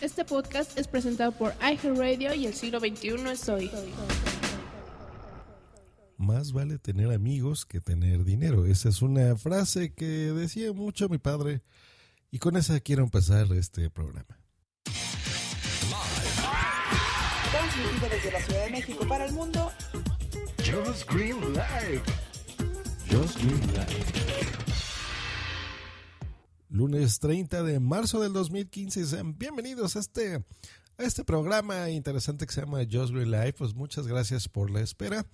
Este podcast es presentado por iHeartRadio y el siglo XXI es hoy. Más vale tener amigos que tener dinero. Esa es una frase que decía mucho mi padre y con esa quiero empezar este programa. Transmitido desde la Ciudad de México para el mundo. Just Green Live. Just Green Live. Lunes 30 de marzo del 2015. Sean bienvenidos a este, a este programa interesante que se llama Just Green Life. Pues muchas gracias por la espera.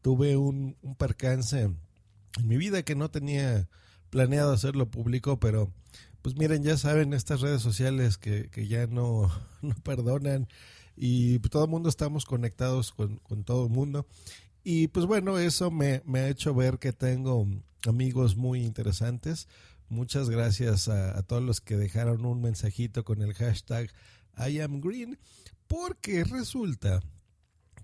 Tuve un, un percance en mi vida que no tenía planeado hacerlo público, pero pues miren, ya saben, estas redes sociales que, que ya no, no, perdonan y todo el mundo estamos conectados con, con todo el mundo. Y pues bueno, eso me, me, ha hecho ver que tengo amigos muy interesantes. Muchas gracias a, todos los que dejaron un mensajito con el hashtag I am green, porque resulta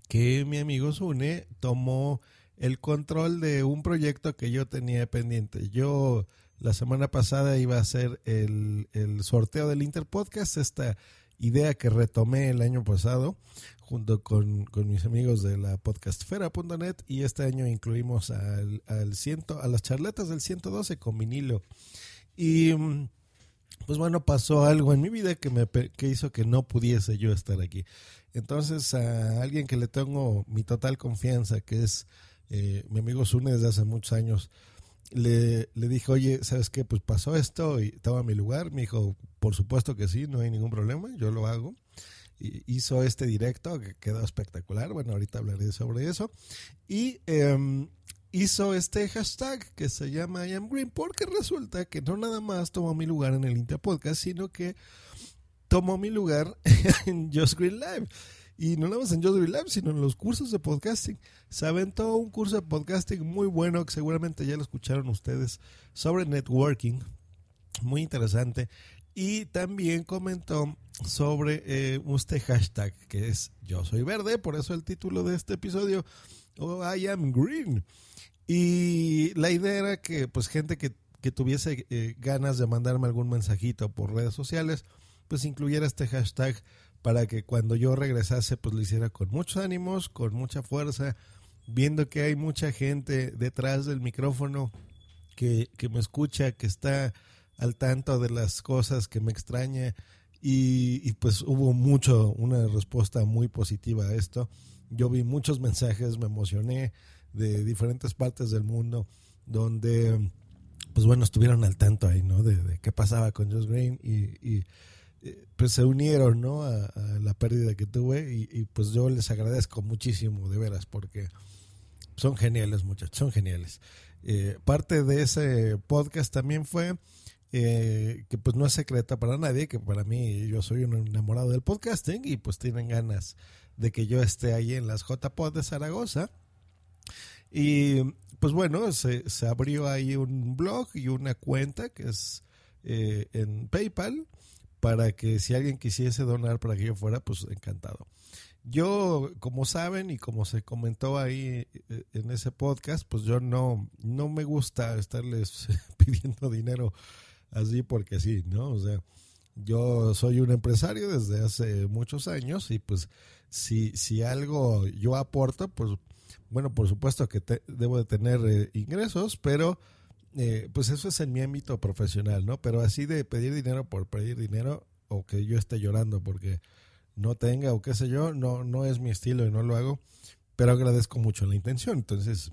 que mi amigo Sune tomó el control de un proyecto que yo tenía pendiente. Yo la semana pasada iba a hacer el, el sorteo del Interpodcast, esta idea que retomé el año pasado junto con, con mis amigos de la podcastfera.net y este año incluimos al, al ciento, a las charletas del 112 con vinilo. Y pues bueno, pasó algo en mi vida que me que hizo que no pudiese yo estar aquí. Entonces a alguien que le tengo mi total confianza, que es eh, mi amigo Zune desde hace muchos años, le, le dije, oye, ¿sabes qué? Pues pasó esto y estaba a mi lugar. Me dijo, por supuesto que sí, no hay ningún problema, yo lo hago. Y hizo este directo que quedó espectacular. Bueno, ahorita hablaré sobre eso. Y eh, hizo este hashtag que se llama I am green porque resulta que no nada más tomó mi lugar en el Inter Podcast, sino que tomó mi lugar en Just Green Live. Y no nada más en Green Live, sino en los cursos de podcasting. Se aventó un curso de podcasting muy bueno que seguramente ya lo escucharon ustedes sobre networking. Muy interesante. Y también comentó sobre eh, este hashtag que es Yo soy verde, por eso el título de este episodio, oh, I am green. Y la idea era que pues gente que, que tuviese eh, ganas de mandarme algún mensajito por redes sociales, pues incluyera este hashtag para que cuando yo regresase pues lo hiciera con muchos ánimos, con mucha fuerza, viendo que hay mucha gente detrás del micrófono que, que me escucha, que está al tanto de las cosas que me extraña y, pues hubo mucho, una respuesta muy positiva a esto. Yo vi muchos mensajes, me emocioné de diferentes partes del mundo donde pues bueno, estuvieron al tanto ahí, ¿no? De, qué pasaba con Josh Green y pues se unieron ¿no? a, a, la pérdida que tuve y, y, pues yo les agradezco muchísimo de veras porque son geniales muchachos, son geniales. Eh, parte de ese podcast también fue eh, que pues no es secreta para nadie, que para mí yo soy un enamorado del podcasting y pues tienen ganas de que yo esté ahí en las JPod de Zaragoza. Y pues bueno, se, se abrió ahí un blog y una cuenta que es eh, en PayPal para que si alguien quisiese donar para que yo fuera, pues encantado. Yo, como saben y como se comentó ahí eh, en ese podcast, pues yo no, no me gusta estarles pidiendo dinero así porque sí, ¿no? O sea, yo soy un empresario desde hace muchos años y pues si, si algo yo aporto, pues bueno, por supuesto que te, debo de tener eh, ingresos, pero eh, pues eso es en mi ámbito profesional, ¿no? Pero así de pedir dinero por pedir dinero o que yo esté llorando porque no tenga o qué sé yo, no, no es mi estilo y no lo hago, pero agradezco mucho la intención. Entonces,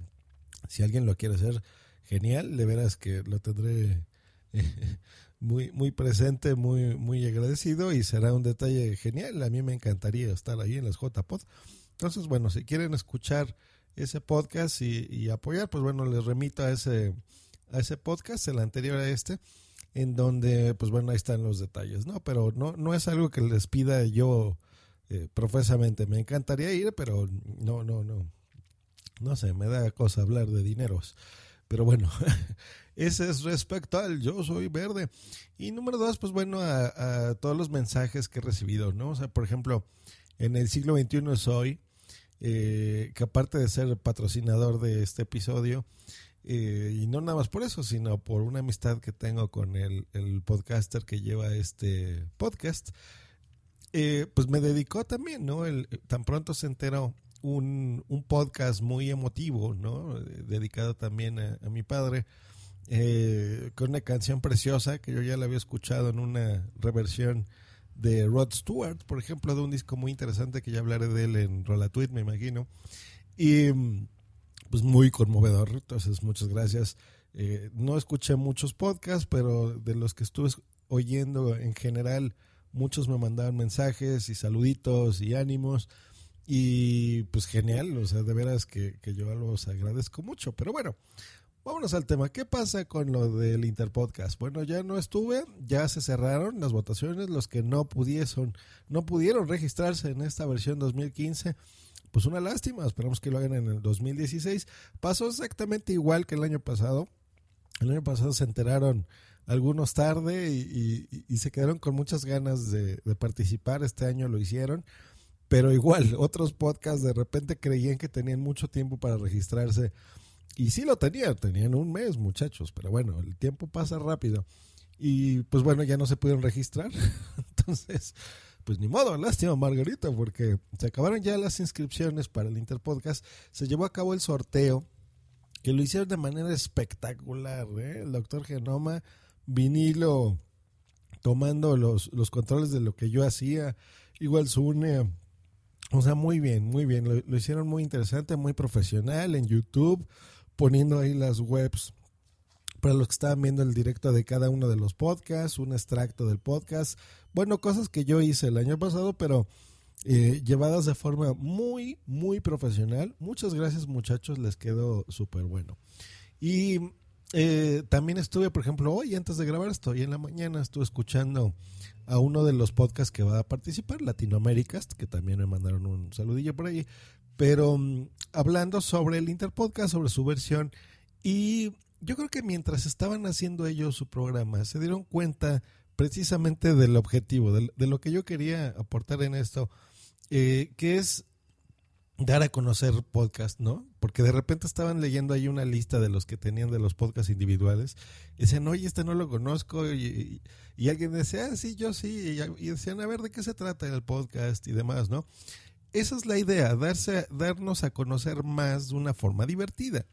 si alguien lo quiere hacer, genial, de veras que lo tendré muy, muy presente, muy, muy agradecido y será un detalle genial. A mí me encantaría estar ahí en las JPod. Entonces, bueno, si quieren escuchar ese podcast y, y apoyar, pues bueno, les remito a ese a ese podcast, el anterior a este, en donde, pues bueno, ahí están los detalles, ¿no? Pero no, no es algo que les pida yo eh, profesamente. Me encantaría ir, pero no, no, no. No sé, me da cosa hablar de dineros. Pero bueno, ese es respecto al yo soy verde. Y número dos, pues bueno, a, a todos los mensajes que he recibido, ¿no? O sea, por ejemplo, en el siglo XXI soy, eh, que aparte de ser patrocinador de este episodio, eh, y no nada más por eso, sino por una amistad que tengo con el, el podcaster que lleva este podcast. eh, pues me dedicó también, ¿no? El, tan pronto se enteró un, un podcast muy emotivo, ¿no? Dedicado también a, mi padre, eh, con una canción preciosa que yo ya la había escuchado en una reversión de Rod Stewart, por ejemplo, de un disco muy interesante que ya hablaré de él en Rolatuit, me imagino. Y pues muy conmovedor, entonces muchas gracias. Eh, no escuché muchos podcasts, pero de los que estuve oyendo en general, muchos me mandaban mensajes y saluditos y ánimos. Y pues genial, o sea, de veras que, que yo los agradezco mucho. Pero bueno, vámonos al tema. ¿Qué pasa con lo del Interpodcast? Bueno, ya no estuve, ya se cerraron las votaciones, los que no pudieron, no pudieron registrarse en esta versión 2015 pues una lástima, esperamos que lo hagan en el 2016. Pasó exactamente igual que el año pasado. El año pasado se enteraron algunos tarde y, se quedaron con muchas ganas de, participar. Este año lo hicieron. Pero igual, otros podcasts de repente creían que tenían mucho tiempo para registrarse. Y sí lo tenían, tenían un mes, muchachos. Pero bueno, el tiempo pasa rápido. Y pues bueno, ya no se pudieron registrar. Entonces, pues ni modo, lástima Margarita, porque se acabaron ya las inscripciones para el Interpodcast. Se llevó a cabo el sorteo, que lo hicieron de manera espectacular. ¿eh? El doctor Genoma, vinilo, tomando los, los controles de lo que yo hacía. Igual Sune. O sea, muy bien, muy bien. Lo hicieron muy interesante, muy profesional en YouTube, poniendo ahí las webs para los que estaban viendo el directo de cada uno de los podcasts, un extracto del podcast. Bueno, cosas que yo hice el año pasado, pero eh, llevadas de forma muy, muy profesional. Muchas gracias muchachos, les quedó súper bueno. Y eh, también estuve, por ejemplo, hoy antes de grabar esto, hoy en la mañana estuve escuchando a uno de los podcasts que va a participar, Latinoamericast, que también me mandaron un saludillo por ahí, pero mm, hablando sobre el Interpodcast, sobre su versión y yo creo que mientras estaban haciendo ellos su programa, se dieron cuenta precisamente del objetivo, de, lo que yo quería aportar en esto, eh, que es dar a conocer podcast, ¿no? Porque de repente estaban leyendo ahí una lista de los que tenían de los podcasts individuales y decían, oye, este no lo conozco. Y, alguien decía, ah, sí, yo sí. Y, decían, a ver, ¿de qué se trata el podcast y demás, ¿no? Esa es la idea, darse, darnos a conocer más de una forma divertida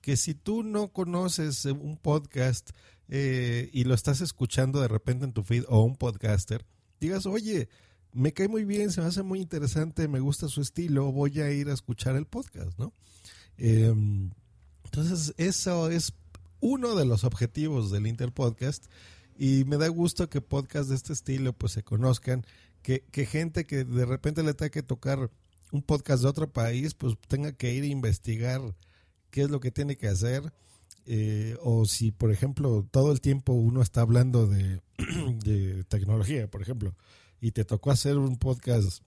que si tú no conoces un podcast eh, y lo estás escuchando de repente en tu feed o un podcaster, digas, oye, me cae muy bien, se me hace muy interesante, me gusta su estilo, voy a ir a escuchar el podcast, ¿no? Em, entonces, eso es uno de los objetivos del Interpodcast y me da gusto que podcasts de este estilo pues se conozcan, que, que gente que de repente le tenga que tocar un podcast de otro país pues tenga que ir a investigar qué es lo que tiene que hacer. Eh, o si, por ejemplo, todo el tiempo uno está hablando de, tecnología, por ejemplo, y te tocó hacer un podcast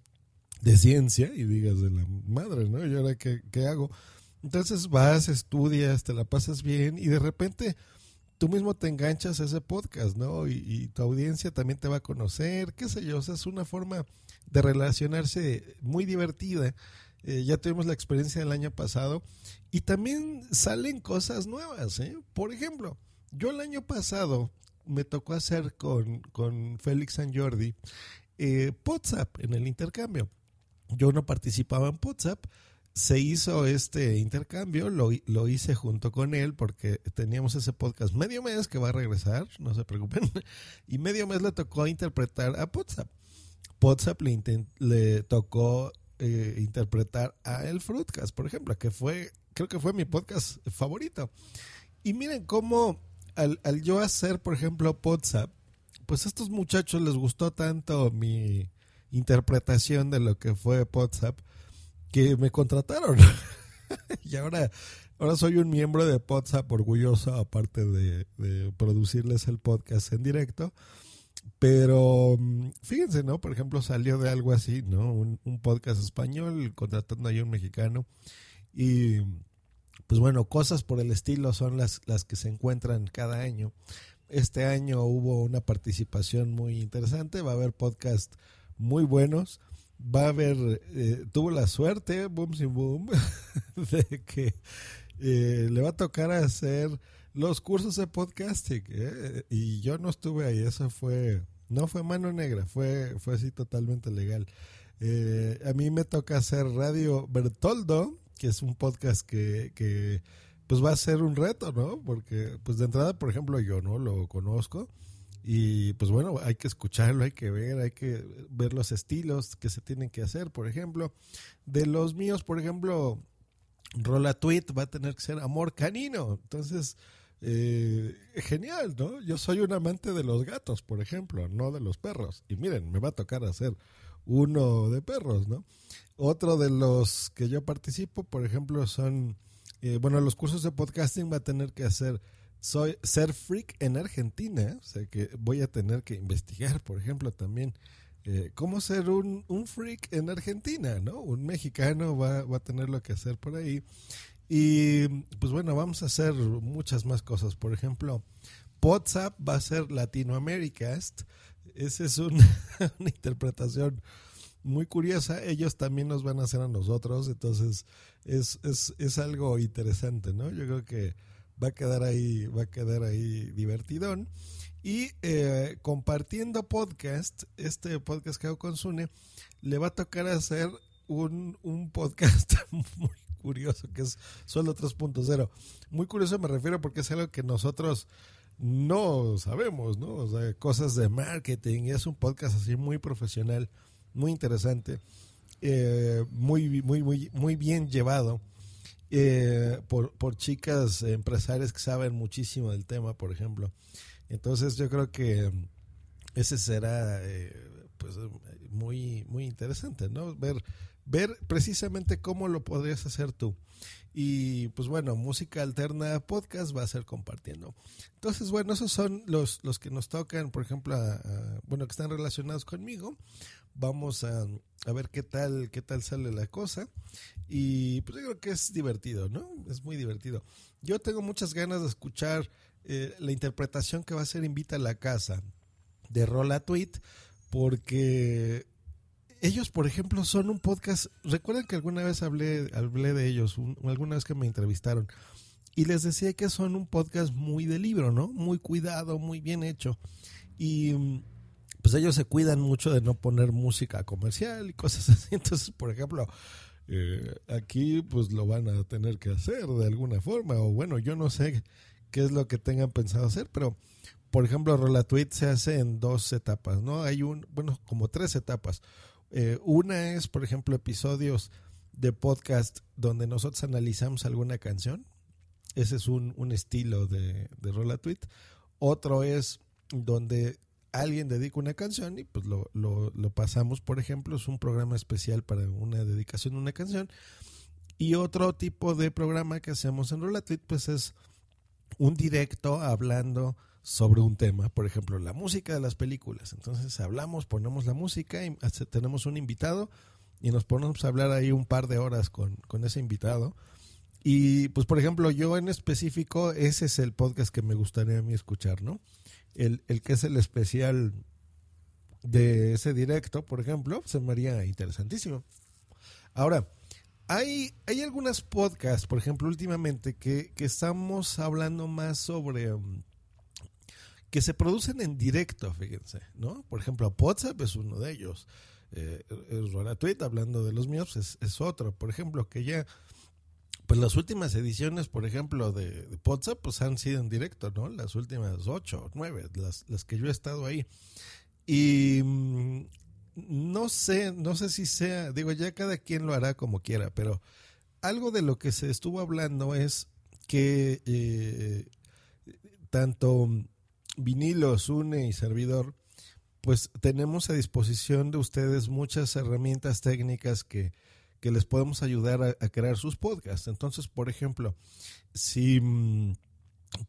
de ciencia y digas de la madre, ¿no? ¿Y ahora qué, qué hago? Entonces vas, estudias, te la pasas bien y de repente tú mismo te enganchas a ese podcast, ¿no? Y, tu audiencia también te va a conocer, qué sé yo, o sea, es una forma de relacionarse muy divertida eh, ya tuvimos la experiencia del año pasado y también salen cosas nuevas. ¿eh? Por ejemplo, yo el año pasado me tocó hacer con, con Félix San Jordi eh, WhatsApp en el intercambio. Yo no participaba en WhatsApp, se hizo este intercambio, lo, lo, hice junto con él porque teníamos ese podcast medio mes que va a regresar, no se preocupen, y medio mes le tocó interpretar a WhatsApp. WhatsApp le, le tocó eh, interpretar a El Fruitcast, por ejemplo, que fue, creo que fue mi podcast favorito. Y miren cómo al, yo hacer, por ejemplo, WhatsApp, pues a estos muchachos les gustó tanto mi interpretación de lo que fue WhatsApp que me contrataron. y ahora, ahora soy un miembro de WhatsApp orgulloso, aparte de, producirles el podcast en directo. Pero mm, fíjense, ¿no? Por ejemplo, salió de algo así, ¿no? Un, podcast español contratando a un mexicano. Y pues bueno, cosas por el estilo son las, las que se encuentran cada año. Este año hubo una participación muy interesante, va a haber podcast muy buenos. Va a haber, eh, tuvo la suerte, boom, sin boom, de que eh, le va a tocar hacer los cursos de podcasting. ¿eh? Y yo no estuve ahí, eso fue No fue mano negra, fue, fue así totalmente legal. Eh, a mí me toca hacer Radio Bertoldo, que es un podcast que, que pues va a ser un reto, ¿no? Porque pues de entrada, por ejemplo, yo no lo conozco y pues bueno, hay que escucharlo, hay que ver, hay que ver los estilos que se tienen que hacer, por ejemplo. De los míos, por ejemplo, Rola Tweet va a tener que ser amor canino. Entonces, eh, genial, ¿no? Yo soy un amante de los gatos, por ejemplo, no de los perros. Y miren, me va a tocar hacer uno de perros, ¿no? Otro de los que yo participo, por ejemplo, son, eh, bueno, los cursos de podcasting va a tener que hacer soy ser freak en Argentina, o sea que voy a tener que investigar, por ejemplo, también eh, cómo ser un, un, freak en Argentina, ¿no? Un mexicano va, va, a tener lo que hacer por ahí. Y pues bueno, vamos a hacer muchas más cosas. Por ejemplo, WhatsApp va a ser Latinoamericast. Esa es una, una interpretación muy curiosa. Ellos también nos van a hacer a nosotros. Entonces, es, es, es algo interesante, ¿no? Yo creo que va a quedar ahí, va a quedar ahí divertidón. Y eh, compartiendo podcast, este podcast que hago con Sune, le va a tocar hacer un, un podcast muy curioso, que es solo 3.0. Muy curioso me refiero porque es algo que nosotros no sabemos, ¿no? O sea, cosas de marketing. Es un podcast así muy profesional, muy interesante, eh, muy, muy, muy, muy bien llevado eh, por, por chicas empresarias que saben muchísimo del tema, por ejemplo. Entonces yo creo que ese será eh, pues muy muy interesante, ¿no? Ver ver precisamente cómo lo podrías hacer tú. Y pues bueno, música alterna podcast va a ser compartiendo. Entonces, bueno, esos son los, los que nos tocan, por ejemplo, bueno, que están relacionados conmigo. Vamos a, a, ver qué tal, qué tal sale la cosa. Y pues yo creo que es divertido, ¿no? Es muy divertido. Yo tengo muchas ganas de escuchar eh, la interpretación que va a ser Invita a la Casa de Rola Tweet, porque ellos, por ejemplo, son un podcast. Recuerdan que alguna vez hablé, hablé de ellos, alguna vez que me entrevistaron, y les decía que son un podcast muy de libro, ¿no? Muy cuidado, muy bien hecho. Y pues ellos se cuidan mucho de no poner música comercial y cosas así. Entonces, por ejemplo, eh, aquí pues lo van a tener que hacer de alguna forma. O bueno, yo no sé qué es lo que tengan pensado hacer, pero por ejemplo, Rolatweet se hace en dos etapas, ¿no? Hay un, bueno, como tres etapas. Eh, una es, por ejemplo, episodios de podcast donde nosotros analizamos alguna canción. Ese es un, un estilo de, de Rolatweet. Otro es donde alguien dedica una canción y pues lo, lo, pasamos, por ejemplo, es un programa especial para una dedicación de una canción. Y otro tipo de programa que hacemos en Rolatweet, pues es un directo hablando sobre un tema, por ejemplo, la música de las películas. Entonces hablamos, ponemos la música y tenemos un invitado y nos ponemos a hablar ahí un par de horas con, con ese invitado. Y pues, por ejemplo, yo en específico, ese es el podcast que me gustaría a mí escuchar, ¿no? el, el que es el especial de ese directo, por ejemplo, se me haría interesantísimo. Ahora, hay, hay algunas podcasts, por ejemplo, últimamente, que, que estamos hablando más sobre um, que se producen en directo, fíjense, ¿no? Por ejemplo, WhatsApp es uno de ellos. Eh, el Tweet, hablando de los míos, es, otro. Por ejemplo, que ya pues las últimas ediciones, por ejemplo, de, WhatsApp, pues han sido en directo, ¿no? Las últimas ocho, nueve, las, las que yo he estado ahí. Y mm, no sé, no sé si sea, digo, ya cada quien lo hará como quiera, pero algo de lo que se estuvo hablando es que eh, tanto vinilo, Sune y servidor, pues tenemos a disposición de ustedes muchas herramientas técnicas que que les podemos ayudar a, crear sus podcasts. Entonces, por ejemplo, si, mm,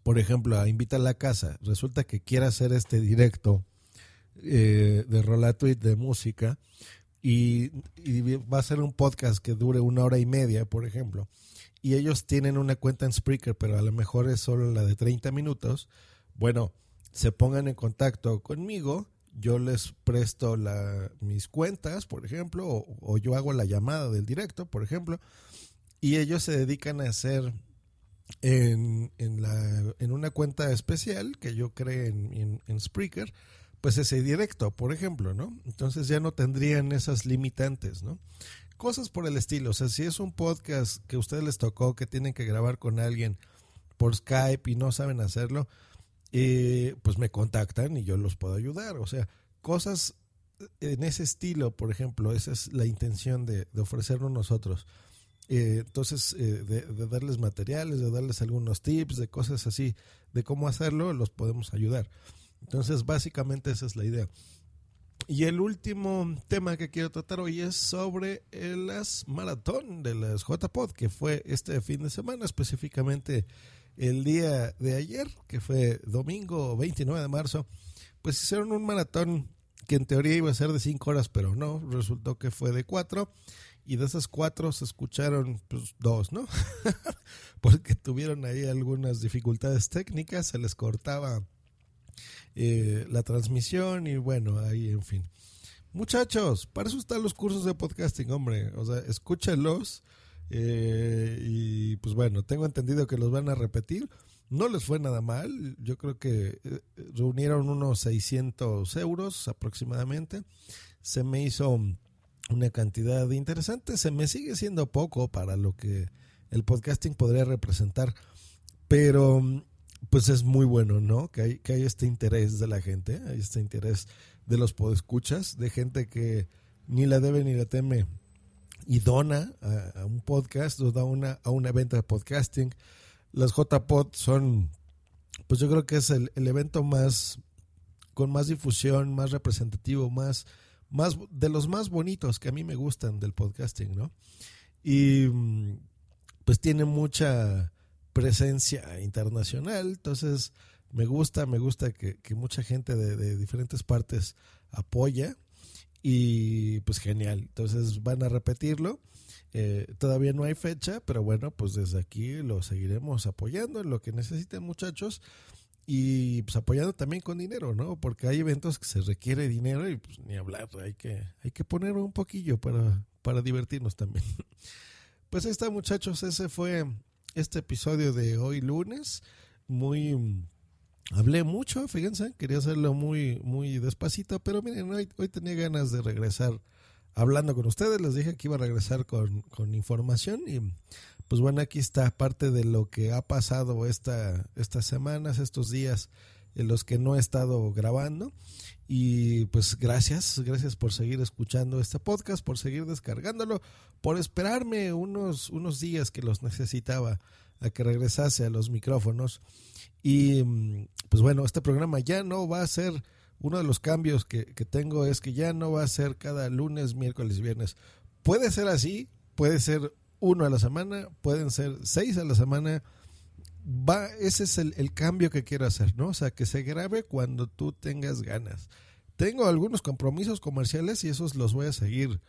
por ejemplo, a Invita a la Casa, resulta que quiere hacer este directo eh, de Rola Tweet de música y, va a ser un podcast que dure una hora y media, por ejemplo, y ellos tienen una cuenta en Spreaker, pero a lo mejor es solo la de 30 minutos, bueno, se pongan en contacto conmigo yo les presto la, mis cuentas, por ejemplo, o, yo hago la llamada del directo, por ejemplo, y ellos se dedican a hacer en, en, la, en una cuenta especial que yo creé en, en, Spreaker, pues ese directo, por ejemplo, ¿no? Entonces ya no tendrían esas limitantes, ¿no? Cosas por el estilo, o sea, si es un podcast que a ustedes les tocó, que tienen que grabar con alguien por Skype y no saben hacerlo, pues me contactan y yo los puedo ayudar, o sea, cosas en ese estilo, por ejemplo, esa es la intención de, de ofrecernos nosotros. Eh, entonces, eh, de, de, darles materiales, de darles algunos tips, de cosas así, de cómo hacerlo, los podemos ayudar. Entonces, básicamente esa es la idea. Y el último tema que quiero tratar hoy es sobre las maratón de las JPod, que fue este fin de semana, específicamente el día de ayer, que fue domingo 29 de marzo. Pues hicieron un maratón que en teoría iba a ser de 5 horas, pero no, resultó que fue de 4 y de esas cuatro se escucharon pues, dos, ¿no? Porque tuvieron ahí algunas dificultades técnicas, se les cortaba eh, la transmisión y bueno, ahí en fin. Muchachos, para eso están los cursos de podcasting, hombre. O sea, escúchenlos. Eh, y pues bueno, tengo entendido que los van a repetir. No les fue nada mal. Yo creo que eh, reunieron unos 600 euros aproximadamente. Se me hizo una cantidad interesante. Se me sigue siendo poco para lo que el podcasting podría representar. Pero pues es muy bueno, ¿no? Que hay, que hay este interés de la gente, hay este interés de los podescuchas, de gente que ni la debe ni la teme y dona a, un podcast o da una, a un evento de podcasting. Las JPod son, pues yo creo que es el, el evento más, con más difusión, más representativo, más, más, de los más bonitos que a mí me gustan del podcasting, ¿no? Y pues tiene mucha presencia internacional, entonces me gusta, me gusta que, mucha gente de, diferentes partes apoya y pues genial, entonces van a repetirlo. Eh, todavía no hay fecha, pero bueno, pues desde aquí lo seguiremos apoyando en lo que necesiten muchachos y pues apoyando también con dinero, ¿no? Porque hay eventos que se requiere dinero y pues ni hablar, hay que, hay que poner un poquillo para, para divertirnos también. Pues ahí está muchachos, ese fue este episodio de hoy lunes. Muy... Hablé mucho, fíjense, quería hacerlo muy, muy despacito, pero miren, hoy, hoy tenía ganas de regresar hablando con ustedes. Les dije que iba a regresar con, con información y pues bueno, aquí está parte de lo que ha pasado esta, estas semanas, estos días en los que no he estado grabando. Y pues gracias, gracias por seguir escuchando este podcast, por seguir descargándolo, por esperarme unos, unos días que los necesitaba a que regresase a los micrófonos. Y pues bueno, este programa ya no va a ser, uno de los cambios que, que tengo es que ya no va a ser cada lunes, miércoles, viernes. Puede ser así, puede ser uno a la semana, pueden ser seis a la semana va, ese es el, cambio que quiero hacer, ¿no? O sea, que se grabe cuando tú tengas ganas. Tengo algunos compromisos comerciales y esos los voy a seguir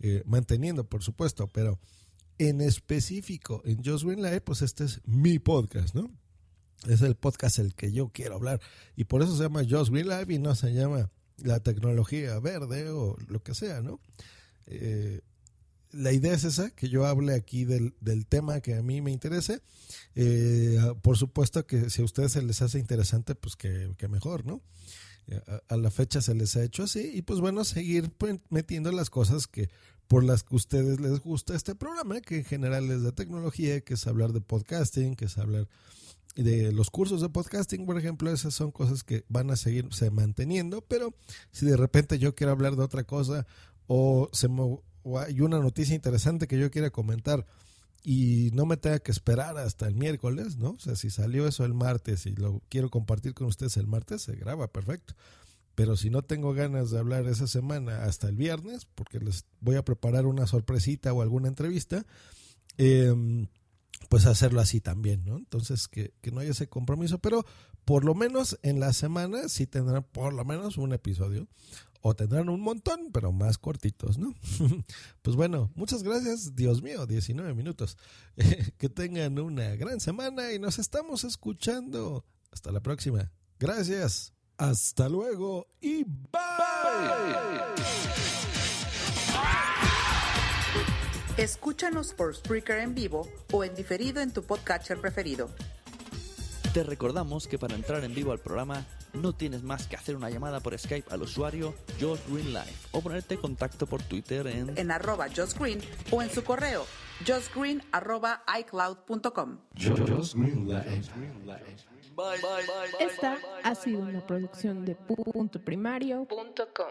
eh, manteniendo, por supuesto, pero en específico en Just Green Live, pues este es mi podcast, ¿no? Es el podcast el que yo quiero hablar y por eso se llama Just Green Live y no se llama la tecnología verde o lo que sea, ¿no? Eh, la idea es esa, que yo hable aquí del, del tema que a mí me interese. Eh, por supuesto que si a ustedes se les hace interesante, pues que, mejor, ¿no? Eh, a, la fecha se les ha hecho así y pues bueno, seguir metiendo las cosas que por las que a ustedes les gusta este programa, que en general es de tecnología, que es hablar de podcasting, que es hablar de los cursos de podcasting, por ejemplo, esas son cosas que van a seguirse manteniendo, pero si de repente yo quiero hablar de otra cosa o se me o hay una noticia interesante que yo quiera comentar y no me tenga que esperar hasta el miércoles, ¿no? O sea, si salió eso el martes y lo quiero compartir con ustedes el martes, se graba, perfecto. Pero si no tengo ganas de hablar esa semana hasta el viernes, porque les voy a preparar una sorpresita o alguna entrevista, em, pues hacerlo así también, ¿no? Entonces, que, que, no haya ese compromiso, pero por lo menos en la semana sí tendrán por lo menos un episodio o tendrán un montón, pero más cortitos, ¿no? pues bueno, muchas gracias, Dios mío, 19 minutos. que tengan una gran semana y nos estamos escuchando. Hasta la próxima. Gracias. Hasta luego y bye. Escúchanos por Spreaker en vivo o en diferido en tu podcatcher preferido. Te recordamos que para entrar en vivo al programa no tienes más que hacer una llamada por Skype al usuario Josh Green Life o ponerte en contacto por Twitter en En arroba Josh Green o en su correo joshgreen arroba icloud.com. Esta ha sido una producción de puntoprimario.com.